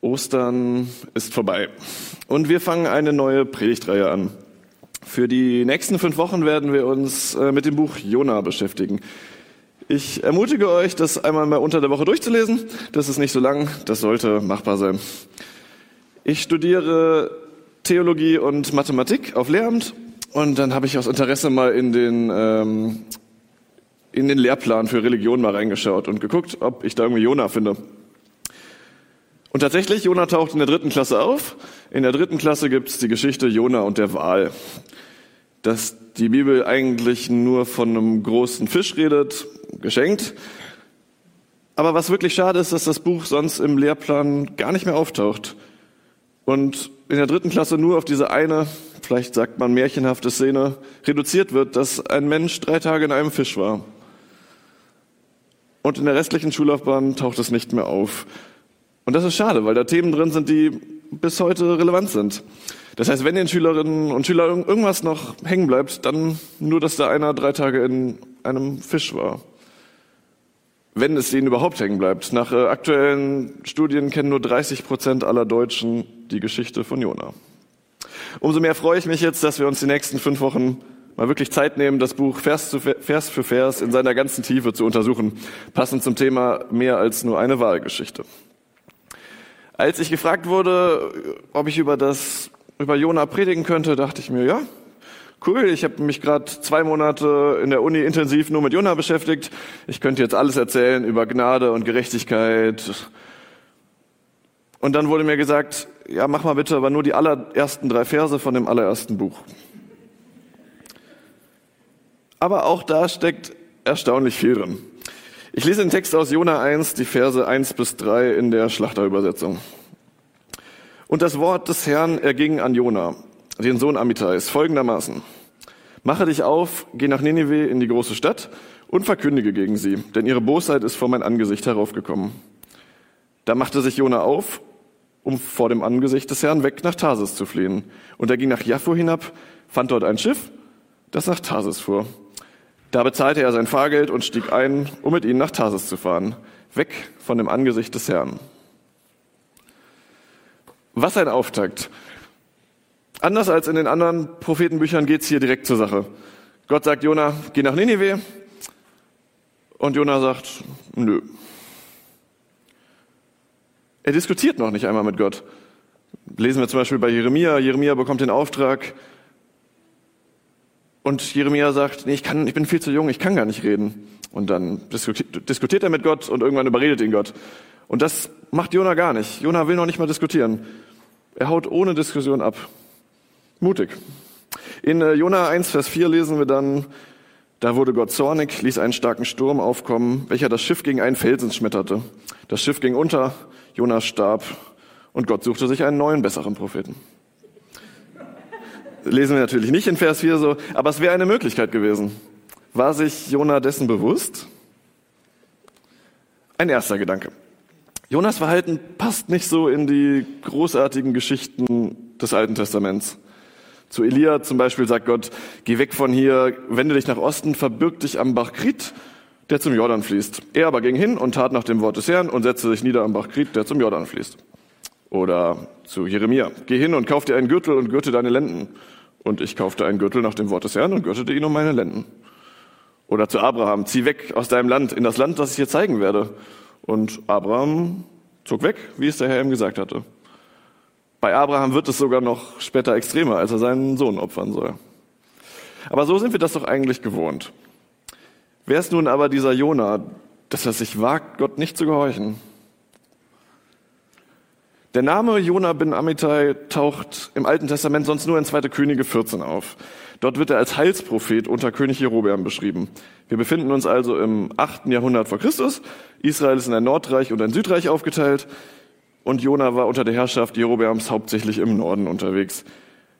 Ostern ist vorbei und wir fangen eine neue Predigtreihe an. Für die nächsten fünf Wochen werden wir uns äh, mit dem Buch Jona beschäftigen. Ich ermutige euch, das einmal mal unter der Woche durchzulesen. Das ist nicht so lang, das sollte machbar sein. Ich studiere Theologie und Mathematik auf Lehramt und dann habe ich aus Interesse mal in den, ähm, in den Lehrplan für Religion mal reingeschaut und geguckt, ob ich da irgendwie Jona finde. Und tatsächlich, Jona taucht in der dritten Klasse auf. In der dritten Klasse gibt es die Geschichte Jona und der Wal. Dass die Bibel eigentlich nur von einem großen Fisch redet, geschenkt. Aber was wirklich schade ist, dass das Buch sonst im Lehrplan gar nicht mehr auftaucht. Und in der dritten Klasse nur auf diese eine, vielleicht sagt man märchenhafte Szene, reduziert wird, dass ein Mensch drei Tage in einem Fisch war. Und in der restlichen Schullaufbahn taucht es nicht mehr auf. Und das ist schade, weil da Themen drin sind, die bis heute relevant sind. Das heißt, wenn den Schülerinnen und Schülern irgendwas noch hängen bleibt, dann nur, dass da einer drei Tage in einem Fisch war. Wenn es denen überhaupt hängen bleibt. Nach äh, aktuellen Studien kennen nur 30 Prozent aller Deutschen die Geschichte von Jona. Umso mehr freue ich mich jetzt, dass wir uns die nächsten fünf Wochen mal wirklich Zeit nehmen, das Buch Vers, zu Vers für Vers in seiner ganzen Tiefe zu untersuchen, passend zum Thema mehr als nur eine Wahlgeschichte. Als ich gefragt wurde, ob ich über das über Jona predigen könnte, dachte ich mir, ja, cool, ich habe mich gerade zwei Monate in der Uni intensiv nur mit Jona beschäftigt. Ich könnte jetzt alles erzählen über Gnade und Gerechtigkeit. Und dann wurde mir gesagt, ja, mach mal bitte aber nur die allerersten drei Verse von dem allerersten Buch. Aber auch da steckt erstaunlich viel drin. Ich lese den Text aus Jona 1, die Verse 1 bis 3 in der Schlachterübersetzung. Und das Wort des Herrn erging an Jona, den Sohn Amitais, folgendermaßen. Mache dich auf, geh nach Ninive in die große Stadt und verkündige gegen sie, denn ihre Bosheit ist vor mein Angesicht heraufgekommen. Da machte sich Jona auf, um vor dem Angesicht des Herrn weg nach Tarsis zu fliehen. Und er ging nach Jaffo hinab, fand dort ein Schiff, das nach Tarsis fuhr. Da bezahlte er sein Fahrgeld und stieg ein, um mit ihnen nach Tarsis zu fahren, weg von dem Angesicht des Herrn. Was ein Auftakt. Anders als in den anderen Prophetenbüchern geht's hier direkt zur Sache. Gott sagt Jona, geh nach Ninive. Und Jona sagt, nö. Er diskutiert noch nicht einmal mit Gott. Lesen wir zum Beispiel bei Jeremia. Jeremia bekommt den Auftrag, und Jeremia sagt, nee, ich, kann, ich bin viel zu jung, ich kann gar nicht reden. Und dann diskutiert er mit Gott und irgendwann überredet ihn Gott. Und das macht Jona gar nicht. Jona will noch nicht mal diskutieren. Er haut ohne Diskussion ab. Mutig. In äh, Jona 1, Vers 4 lesen wir dann, da wurde Gott zornig, ließ einen starken Sturm aufkommen, welcher das Schiff gegen einen Felsen schmetterte. Das Schiff ging unter, Jona starb und Gott suchte sich einen neuen, besseren Propheten lesen wir natürlich nicht in Vers 4 so, aber es wäre eine Möglichkeit gewesen. War sich Jona dessen bewusst? Ein erster Gedanke. Jonas Verhalten passt nicht so in die großartigen Geschichten des Alten Testaments. Zu Elia zum Beispiel sagt Gott, geh weg von hier, wende dich nach Osten, verbirg dich am Bach Krit, der zum Jordan fließt. Er aber ging hin und tat nach dem Wort des Herrn und setzte sich nieder am Bach Krit, der zum Jordan fließt. Oder zu Jeremia, geh hin und kauf dir einen Gürtel und gürte deine Lenden. Und ich kaufte einen Gürtel nach dem Wort des Herrn und gürtete ihn um meine Lenden. Oder zu Abraham, zieh weg aus deinem Land in das Land, das ich dir zeigen werde. Und Abraham zog weg, wie es der Herr ihm gesagt hatte. Bei Abraham wird es sogar noch später extremer, als er seinen Sohn opfern soll. Aber so sind wir das doch eigentlich gewohnt. Wer ist nun aber dieser Jona, dass er sich wagt, Gott nicht zu gehorchen? Der Name Jona bin Amittai taucht im Alten Testament sonst nur in 2. Könige 14 auf. Dort wird er als Heilsprophet unter König Jerobeam beschrieben. Wir befinden uns also im 8. Jahrhundert vor Christus. Israel ist in ein Nordreich und ein Südreich aufgeteilt. Und Jona war unter der Herrschaft Jerobeams hauptsächlich im Norden unterwegs.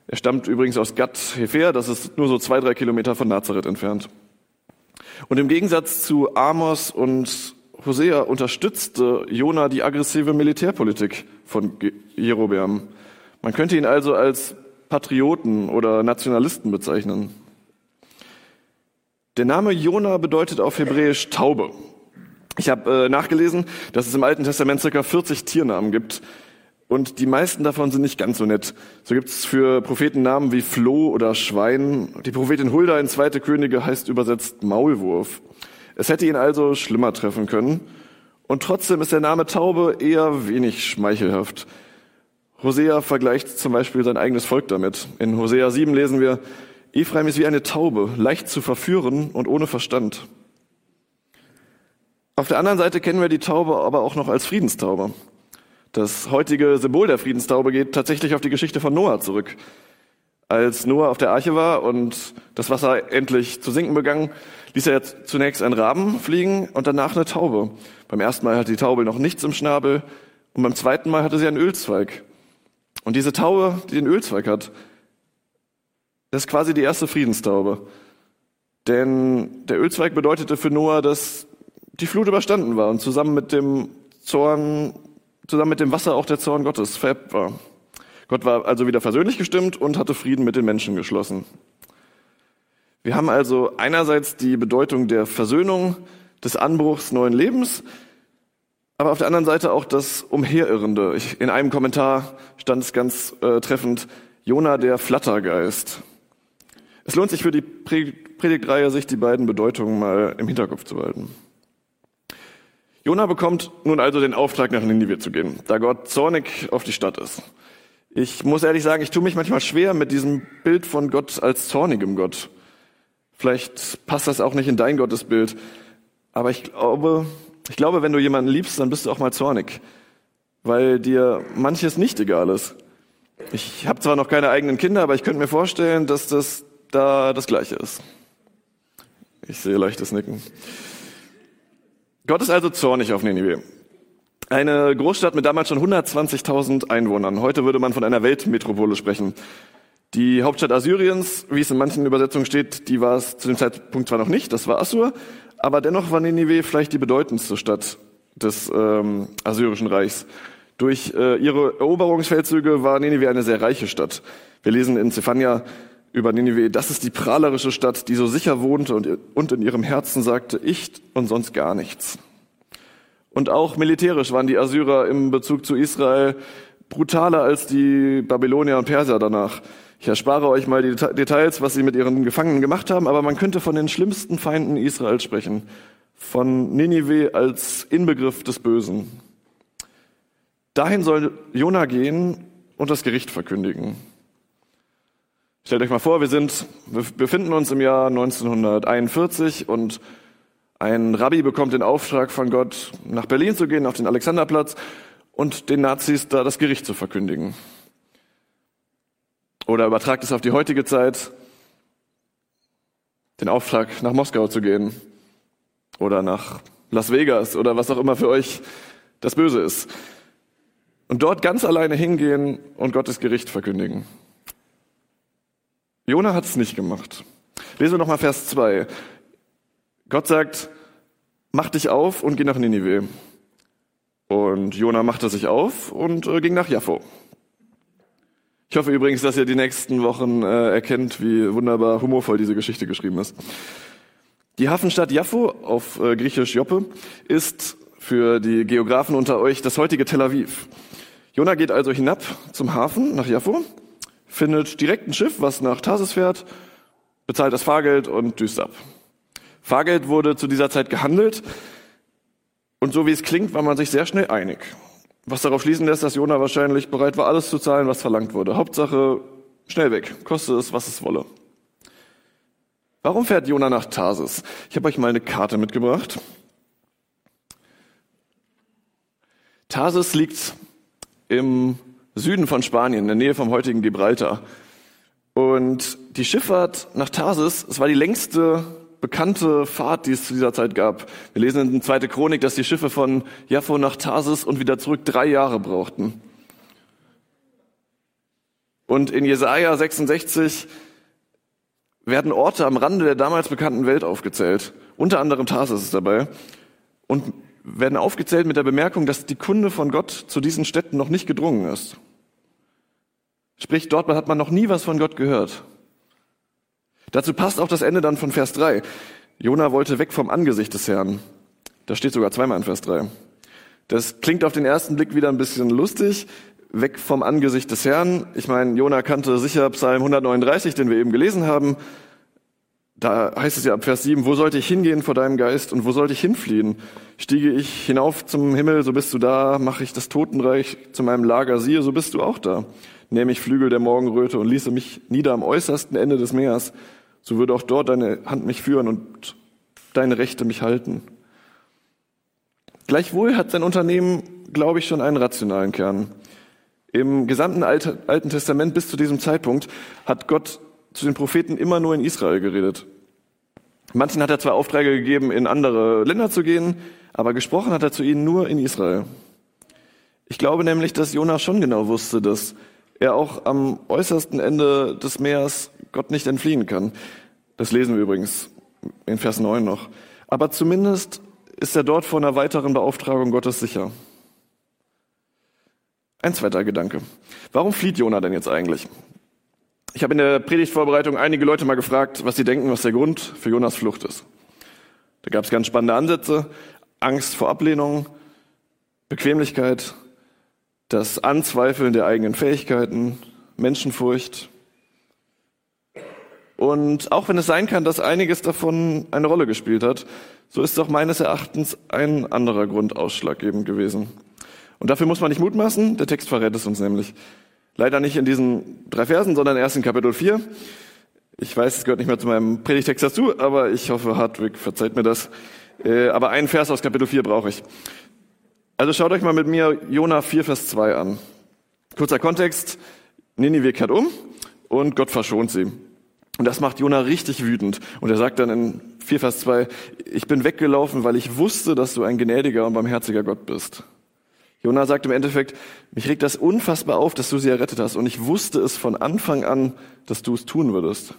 Er stammt übrigens aus Gad Hefer, das ist nur so zwei, drei Kilometer von Nazareth entfernt. Und im Gegensatz zu Amos und Hosea unterstützte Jona die aggressive Militärpolitik von Jerobeam. Man könnte ihn also als Patrioten oder Nationalisten bezeichnen. Der Name Jona bedeutet auf Hebräisch Taube. Ich habe äh, nachgelesen, dass es im Alten Testament circa 40 Tiernamen gibt. Und die meisten davon sind nicht ganz so nett. So gibt es für Propheten Namen wie Floh oder Schwein. Die Prophetin Hulda in Zweite Könige heißt übersetzt Maulwurf. Es hätte ihn also schlimmer treffen können. Und trotzdem ist der Name Taube eher wenig schmeichelhaft. Hosea vergleicht zum Beispiel sein eigenes Volk damit. In Hosea 7 lesen wir, Ephraim ist wie eine Taube, leicht zu verführen und ohne Verstand. Auf der anderen Seite kennen wir die Taube aber auch noch als Friedenstaube. Das heutige Symbol der Friedenstaube geht tatsächlich auf die Geschichte von Noah zurück. Als Noah auf der Arche war und das Wasser endlich zu sinken begann, ließ er zunächst einen Raben fliegen und danach eine Taube. Beim ersten Mal hatte die Taube noch nichts im Schnabel und beim zweiten Mal hatte sie einen Ölzweig. Und diese Taube, die den Ölzweig hat, das ist quasi die erste Friedenstaube. Denn der Ölzweig bedeutete für Noah, dass die Flut überstanden war und zusammen mit dem Zorn, zusammen mit dem Wasser auch der Zorn Gottes vererbt war. Gott war also wieder versöhnlich gestimmt und hatte Frieden mit den Menschen geschlossen. Wir haben also einerseits die Bedeutung der Versöhnung, des Anbruchs neuen Lebens, aber auf der anderen Seite auch das Umherirrende. Ich, in einem Kommentar stand es ganz äh, treffend, Jona der Flattergeist. Es lohnt sich für die Predigtreihe, sich die beiden Bedeutungen mal im Hinterkopf zu behalten. Jona bekommt nun also den Auftrag, nach Ninive zu gehen, da Gott zornig auf die Stadt ist. Ich muss ehrlich sagen, ich tue mich manchmal schwer mit diesem Bild von Gott als zornigem Gott. Vielleicht passt das auch nicht in dein Gottesbild, aber ich glaube, ich glaube, wenn du jemanden liebst, dann bist du auch mal zornig, weil dir manches nicht egal ist. Ich habe zwar noch keine eigenen Kinder, aber ich könnte mir vorstellen, dass das da das Gleiche ist. Ich sehe leichtes Nicken. Gott ist also zornig auf Ninive. Eine Großstadt mit damals schon 120.000 Einwohnern. Heute würde man von einer Weltmetropole sprechen. Die Hauptstadt Assyriens, wie es in manchen Übersetzungen steht, die war es zu dem Zeitpunkt zwar noch nicht, das war Assur, aber dennoch war Ninive vielleicht die bedeutendste Stadt des ähm, Assyrischen Reichs. Durch äh, ihre Eroberungsfeldzüge war Ninive eine sehr reiche Stadt. Wir lesen in Zephania über Ninive, das ist die prahlerische Stadt, die so sicher wohnte und, und in ihrem Herzen sagte, ich und sonst gar nichts. Und auch militärisch waren die Assyrer im Bezug zu Israel brutaler als die Babylonier und Perser danach. Ich erspare euch mal die Details, was sie mit ihren Gefangenen gemacht haben, aber man könnte von den schlimmsten Feinden Israels sprechen. Von Ninive als Inbegriff des Bösen. Dahin soll Jona gehen und das Gericht verkündigen. Stellt euch mal vor, wir sind, wir befinden uns im Jahr 1941 und ein Rabbi bekommt den Auftrag von Gott, nach Berlin zu gehen, auf den Alexanderplatz und den Nazis da das Gericht zu verkündigen. Oder übertragt es auf die heutige Zeit, den Auftrag nach Moskau zu gehen oder nach Las Vegas oder was auch immer für euch das Böse ist. Und dort ganz alleine hingehen und Gottes Gericht verkündigen. Jona hat es nicht gemacht. Lesen wir nochmal Vers 2. Gott sagt, mach dich auf und geh nach Ninive. Und Jona machte sich auf und äh, ging nach Jaffo. Ich hoffe übrigens, dass ihr die nächsten Wochen äh, erkennt, wie wunderbar humorvoll diese Geschichte geschrieben ist. Die Hafenstadt Jaffo, auf äh, griechisch Joppe, ist für die Geografen unter euch das heutige Tel Aviv. Jona geht also hinab zum Hafen nach Jaffo, findet direkt ein Schiff, was nach Tarsis fährt, bezahlt das Fahrgeld und düst ab. Fahrgeld wurde zu dieser Zeit gehandelt und so wie es klingt, war man sich sehr schnell einig. Was darauf schließen lässt, dass Jona wahrscheinlich bereit war, alles zu zahlen, was verlangt wurde. Hauptsache, schnell weg, koste es, was es wolle. Warum fährt Jona nach Tarsis? Ich habe euch mal eine Karte mitgebracht. Tarsis liegt im Süden von Spanien, in der Nähe vom heutigen Gibraltar. Und die Schifffahrt nach Tarsis, es war die längste bekannte Fahrt, die es zu dieser Zeit gab. Wir lesen in 2. Chronik, dass die Schiffe von Jaffo nach Tarsis und wieder zurück drei Jahre brauchten. Und in Jesaja 66 werden Orte am Rande der damals bekannten Welt aufgezählt. Unter anderem Tarsis ist dabei. Und werden aufgezählt mit der Bemerkung, dass die Kunde von Gott zu diesen Städten noch nicht gedrungen ist. Sprich, dort hat man noch nie was von Gott gehört. Dazu passt auch das Ende dann von Vers 3. Jona wollte weg vom Angesicht des Herrn. Das steht sogar zweimal in Vers 3. Das klingt auf den ersten Blick wieder ein bisschen lustig. weg vom Angesicht des Herrn. Ich meine, Jona kannte sicher Psalm 139, den wir eben gelesen haben. Da heißt es ja ab Vers 7, wo sollte ich hingehen vor deinem Geist und wo sollte ich hinfliehen? Stiege ich hinauf zum Himmel, so bist du da, mache ich das Totenreich zu meinem Lager, siehe, so bist du auch da. Nehme ich Flügel der Morgenröte und ließe mich nieder am äußersten Ende des Meeres, so würde auch dort deine Hand mich führen und deine Rechte mich halten. Gleichwohl hat sein Unternehmen, glaube ich, schon einen rationalen Kern. Im gesamten Alten Testament bis zu diesem Zeitpunkt hat Gott zu den Propheten immer nur in Israel geredet. Manchen hat er zwar Aufträge gegeben, in andere Länder zu gehen, aber gesprochen hat er zu ihnen nur in Israel. Ich glaube nämlich, dass Jonah schon genau wusste, dass er auch am äußersten Ende des Meeres Gott nicht entfliehen kann. Das lesen wir übrigens in Vers 9 noch. Aber zumindest ist er dort vor einer weiteren Beauftragung Gottes sicher. Ein zweiter Gedanke. Warum flieht Jona denn jetzt eigentlich? Ich habe in der Predigtvorbereitung einige Leute mal gefragt, was sie denken, was der Grund für Jonas Flucht ist. Da gab es ganz spannende Ansätze. Angst vor Ablehnung, Bequemlichkeit, das Anzweifeln der eigenen Fähigkeiten, Menschenfurcht. Und auch wenn es sein kann, dass einiges davon eine Rolle gespielt hat, so ist doch meines Erachtens ein anderer Grund ausschlaggebend gewesen. Und dafür muss man nicht mutmaßen, der Text verrät es uns nämlich. Leider nicht in diesen drei Versen, sondern erst in Kapitel 4. Ich weiß, es gehört nicht mehr zu meinem Predigtext dazu, aber ich hoffe, Hartwig verzeiht mir das. Äh, aber einen Vers aus Kapitel 4 brauche ich. Also schaut euch mal mit mir Jona 4, Vers 2 an. Kurzer Kontext. Ninive kehrt um und Gott verschont sie. Und das macht Jona richtig wütend. Und er sagt dann in 4, Vers 2, ich bin weggelaufen, weil ich wusste, dass du ein gnädiger und barmherziger Gott bist. Jona sagt im Endeffekt, mich regt das unfassbar auf, dass du sie errettet hast. Und ich wusste es von Anfang an, dass du es tun würdest.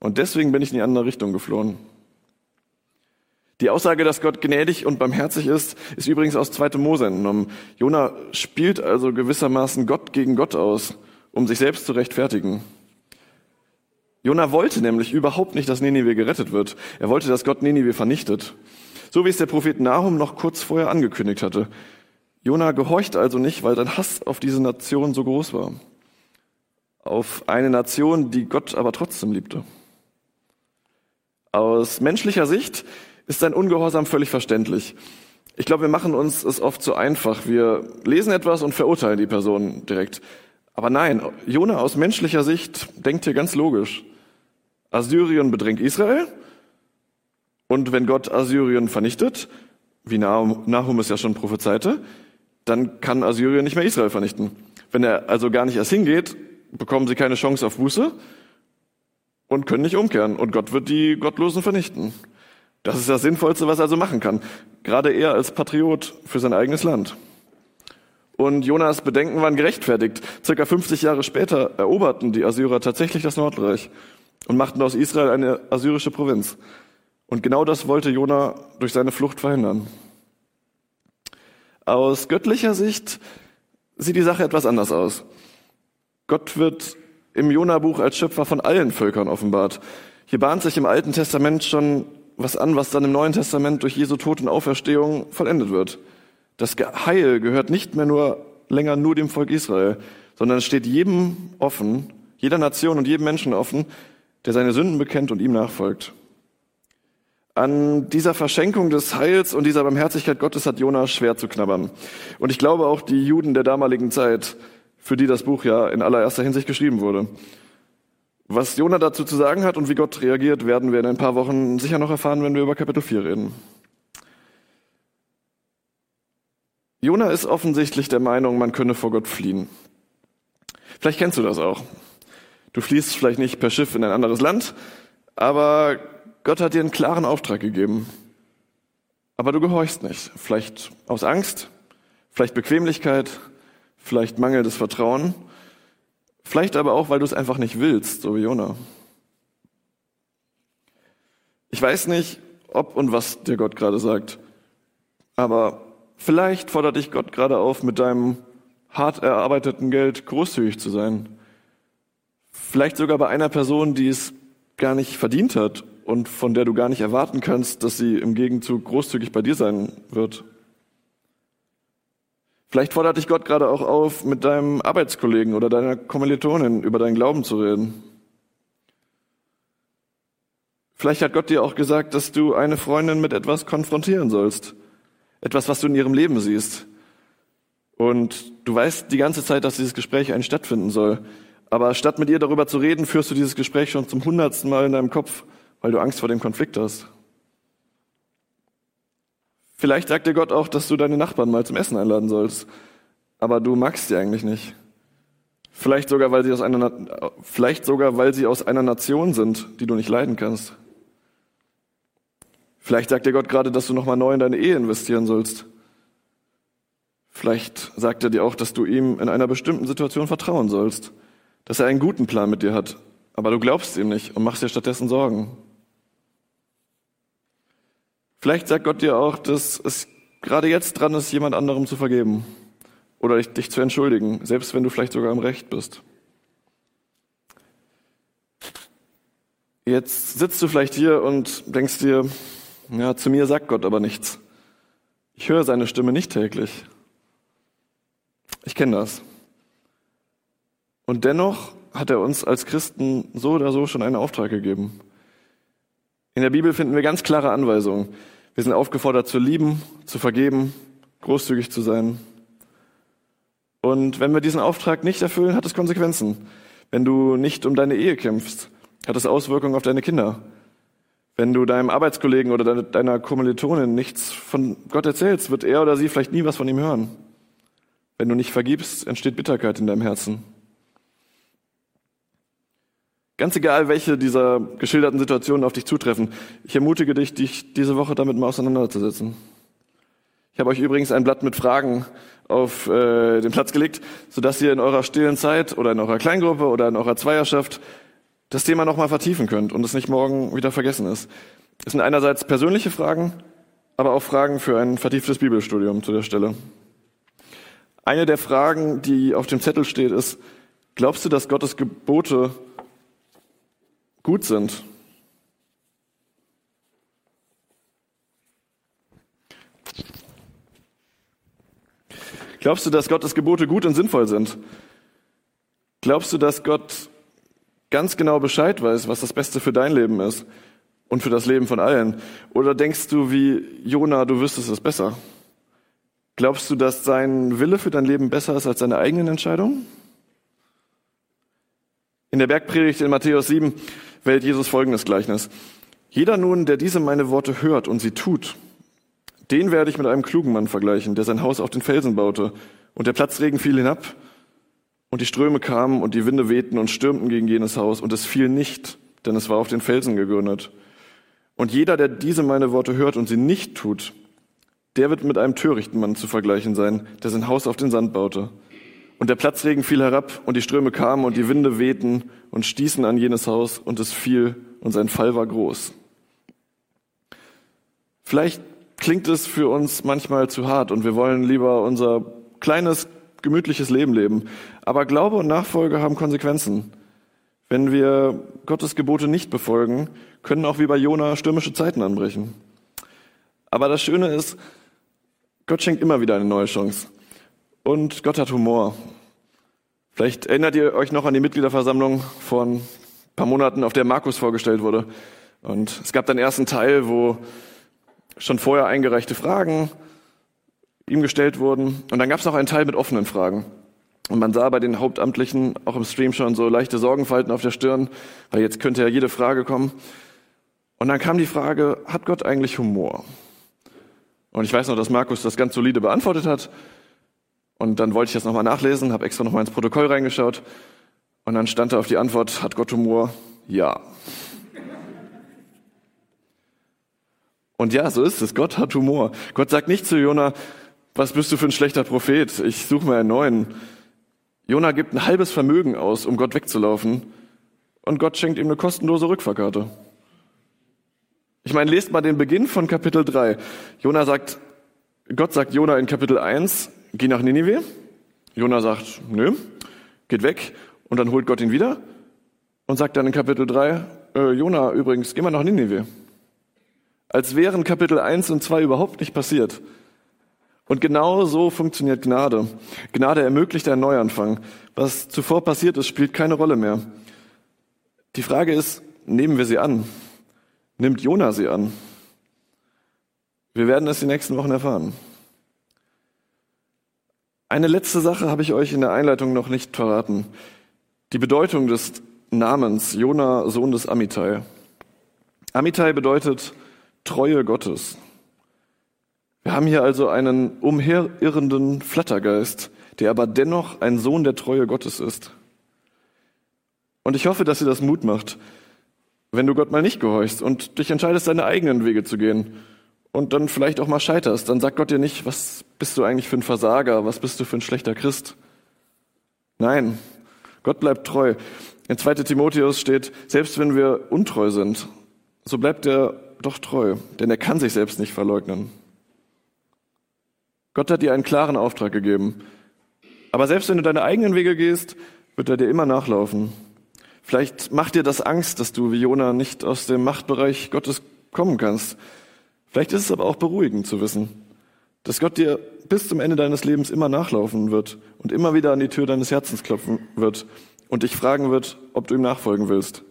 Und deswegen bin ich in die andere Richtung geflohen. Die Aussage, dass Gott gnädig und barmherzig ist, ist übrigens aus 2. Mose entnommen. Jona spielt also gewissermaßen Gott gegen Gott aus, um sich selbst zu rechtfertigen. Jona wollte nämlich überhaupt nicht, dass Ninive gerettet wird. Er wollte, dass Gott Ninive vernichtet. So wie es der Prophet Nahum noch kurz vorher angekündigt hatte. Jona gehorcht also nicht, weil sein Hass auf diese Nation so groß war. Auf eine Nation, die Gott aber trotzdem liebte. Aus menschlicher Sicht ist sein Ungehorsam völlig verständlich. Ich glaube, wir machen uns es oft zu einfach. Wir lesen etwas und verurteilen die Person direkt. Aber nein, Jona aus menschlicher Sicht denkt hier ganz logisch. Assyrien bedrängt Israel und wenn Gott Assyrien vernichtet, wie Nahum es ja schon prophezeite, dann kann Assyrien nicht mehr Israel vernichten. Wenn er also gar nicht erst hingeht, bekommen sie keine Chance auf Buße und können nicht umkehren. Und Gott wird die Gottlosen vernichten. Das ist das Sinnvollste, was er also machen kann. Gerade er als Patriot für sein eigenes Land. Und Jonas Bedenken waren gerechtfertigt. Circa 50 Jahre später eroberten die Assyrer tatsächlich das Nordreich und machten aus Israel eine assyrische Provinz. Und genau das wollte Jona durch seine Flucht verhindern. Aus göttlicher Sicht sieht die Sache etwas anders aus. Gott wird im Jona-Buch als Schöpfer von allen Völkern offenbart. Hier bahnt sich im Alten Testament schon was an, was dann im Neuen Testament durch Jesu Tod und Auferstehung vollendet wird. Das Heil gehört nicht mehr nur länger nur dem Volk Israel, sondern es steht jedem offen, jeder Nation und jedem Menschen offen, der seine Sünden bekennt und ihm nachfolgt. An dieser Verschenkung des Heils und dieser Barmherzigkeit Gottes hat Jona schwer zu knabbern. Und ich glaube auch die Juden der damaligen Zeit, für die das Buch ja in allererster Hinsicht geschrieben wurde. Was Jona dazu zu sagen hat und wie Gott reagiert, werden wir in ein paar Wochen sicher noch erfahren, wenn wir über Kapitel 4 reden. Jona ist offensichtlich der Meinung, man könne vor Gott fliehen. Vielleicht kennst du das auch. Du fließt vielleicht nicht per Schiff in ein anderes Land, aber Gott hat dir einen klaren Auftrag gegeben, aber du gehorchst nicht. Vielleicht aus Angst, vielleicht Bequemlichkeit, vielleicht mangelndes Vertrauen, vielleicht aber auch, weil du es einfach nicht willst, so wie Jona. Ich weiß nicht, ob und was dir Gott gerade sagt, aber vielleicht fordert dich Gott gerade auf, mit deinem hart erarbeiteten Geld großzügig zu sein. Vielleicht sogar bei einer Person, die es gar nicht verdient hat und von der du gar nicht erwarten kannst, dass sie im Gegenzug großzügig bei dir sein wird. Vielleicht fordert dich Gott gerade auch auf, mit deinem Arbeitskollegen oder deiner Kommilitonin über deinen Glauben zu reden. Vielleicht hat Gott dir auch gesagt, dass du eine Freundin mit etwas konfrontieren sollst. Etwas, was du in ihrem Leben siehst. Und du weißt die ganze Zeit, dass dieses Gespräch eigentlich stattfinden soll. Aber statt mit ihr darüber zu reden, führst du dieses Gespräch schon zum hundertsten Mal in deinem Kopf, weil du Angst vor dem Konflikt hast. Vielleicht sagt dir Gott auch, dass du deine Nachbarn mal zum Essen einladen sollst. Aber du magst sie eigentlich nicht. Vielleicht sogar, weil sie aus einer, vielleicht sogar, weil sie aus einer Nation sind, die du nicht leiden kannst. Vielleicht sagt dir Gott gerade, dass du nochmal neu in deine Ehe investieren sollst. Vielleicht sagt er dir auch, dass du ihm in einer bestimmten Situation vertrauen sollst, dass er einen guten Plan mit dir hat, aber du glaubst ihm nicht und machst dir stattdessen Sorgen. Vielleicht sagt Gott dir auch, dass es gerade jetzt dran ist, jemand anderem zu vergeben oder dich zu entschuldigen, selbst wenn du vielleicht sogar im Recht bist. Jetzt sitzt du vielleicht hier und denkst dir, ja, zu mir sagt Gott aber nichts. Ich höre seine Stimme nicht täglich. Ich kenne das. Und dennoch hat er uns als Christen so oder so schon einen Auftrag gegeben. In der Bibel finden wir ganz klare Anweisungen. Wir sind aufgefordert zu lieben, zu vergeben, großzügig zu sein. Und wenn wir diesen Auftrag nicht erfüllen, hat es Konsequenzen. Wenn du nicht um deine Ehe kämpfst, hat es Auswirkungen auf deine Kinder. Wenn du deinem Arbeitskollegen oder deiner Kommilitonin nichts von Gott erzählst, wird er oder sie vielleicht nie was von ihm hören. Wenn du nicht vergibst, entsteht Bitterkeit in deinem Herzen. Ganz egal, welche dieser geschilderten Situationen auf dich zutreffen, ich ermutige dich, dich diese Woche damit mal auseinanderzusetzen. Ich habe euch übrigens ein Blatt mit Fragen auf äh, den Platz gelegt, sodass ihr in eurer stillen Zeit oder in eurer Kleingruppe oder in eurer Zweierschaft das Thema nochmal vertiefen könnt und es nicht morgen wieder vergessen ist. Es sind einerseits persönliche Fragen, aber auch Fragen für ein vertieftes Bibelstudium zu der Stelle. Eine der Fragen, die auf dem Zettel steht, ist, glaubst du, dass Gottes Gebote gut sind. Glaubst du, dass Gottes Gebote gut und sinnvoll sind? Glaubst du, dass Gott ganz genau Bescheid weiß, was das Beste für dein Leben ist und für das Leben von allen? Oder denkst du wie Jona, du wüsstest es besser? Glaubst du, dass sein Wille für dein Leben besser ist als seine eigenen Entscheidungen? In der Bergpredigt in Matthäus 7 wählt Jesus folgendes Gleichnis. Jeder nun, der diese meine Worte hört und sie tut, den werde ich mit einem klugen Mann vergleichen, der sein Haus auf den Felsen baute. Und der Platzregen fiel hinab, und die Ströme kamen, und die Winde wehten und stürmten gegen jenes Haus, und es fiel nicht, denn es war auf den Felsen gegründet. Und jeder, der diese meine Worte hört und sie nicht tut, der wird mit einem törichten Mann zu vergleichen sein, der sein Haus auf den Sand baute. Und der Platzregen fiel herab, und die Ströme kamen, und die Winde wehten und stießen an jenes Haus, und es fiel, und sein Fall war groß. Vielleicht klingt es für uns manchmal zu hart, und wir wollen lieber unser kleines, gemütliches Leben leben. Aber Glaube und Nachfolge haben Konsequenzen. Wenn wir Gottes Gebote nicht befolgen, können auch wie bei Jona stürmische Zeiten anbrechen. Aber das Schöne ist, Gott schenkt immer wieder eine neue Chance. Und Gott hat Humor. Vielleicht erinnert ihr euch noch an die Mitgliederversammlung von ein paar Monaten, auf der Markus vorgestellt wurde. Und es gab dann ersten Teil, wo schon vorher eingereichte Fragen ihm gestellt wurden. Und dann gab es noch einen Teil mit offenen Fragen. Und man sah bei den Hauptamtlichen auch im Stream schon so leichte Sorgenfalten auf der Stirn, weil jetzt könnte ja jede Frage kommen. Und dann kam die Frage, hat Gott eigentlich Humor? Und ich weiß noch, dass Markus das ganz solide beantwortet hat. Und dann wollte ich das nochmal nachlesen, habe extra nochmal ins Protokoll reingeschaut. Und dann stand da auf die Antwort, hat Gott Humor? Ja. Und ja, so ist es. Gott hat Humor. Gott sagt nicht zu Jona, was bist du für ein schlechter Prophet? Ich suche mir einen neuen. Jona gibt ein halbes Vermögen aus, um Gott wegzulaufen. Und Gott schenkt ihm eine kostenlose Rückfahrkarte. Ich meine, lest mal den Beginn von Kapitel 3. Jona sagt, Gott sagt Jona in Kapitel 1, geh nach Ninive. Jona sagt, nö, geht weg. Und dann holt Gott ihn wieder und sagt dann in Kapitel 3, äh, Jona, übrigens, geh mal nach Ninive. Als wären Kapitel 1 und 2 überhaupt nicht passiert. Und genau so funktioniert Gnade. Gnade ermöglicht einen Neuanfang. Was zuvor passiert ist, spielt keine Rolle mehr. Die Frage ist, nehmen wir sie an? Nimmt Jona sie an? Wir werden es die nächsten Wochen erfahren. Eine letzte Sache habe ich euch in der Einleitung noch nicht verraten. Die Bedeutung des Namens Jona, Sohn des Amitai. Amitai bedeutet Treue Gottes. Wir haben hier also einen umherirrenden Flattergeist, der aber dennoch ein Sohn der Treue Gottes ist. Und ich hoffe, dass ihr das Mut macht, wenn du Gott mal nicht gehorchst und dich entscheidest, deine eigenen Wege zu gehen und dann vielleicht auch mal scheiterst, dann sagt Gott dir nicht, was bist du eigentlich für ein Versager, was bist du für ein schlechter Christ. Nein, Gott bleibt treu. In 2 Timotheus steht, selbst wenn wir untreu sind, so bleibt er doch treu, denn er kann sich selbst nicht verleugnen. Gott hat dir einen klaren Auftrag gegeben. Aber selbst wenn du deine eigenen Wege gehst, wird er dir immer nachlaufen. Vielleicht macht dir das Angst, dass du wie Jona nicht aus dem Machtbereich Gottes kommen kannst. Vielleicht ist es aber auch beruhigend zu wissen, dass Gott dir bis zum Ende deines Lebens immer nachlaufen wird und immer wieder an die Tür deines Herzens klopfen wird und dich fragen wird, ob du ihm nachfolgen willst,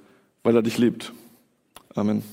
weil er dich liebt. Amen.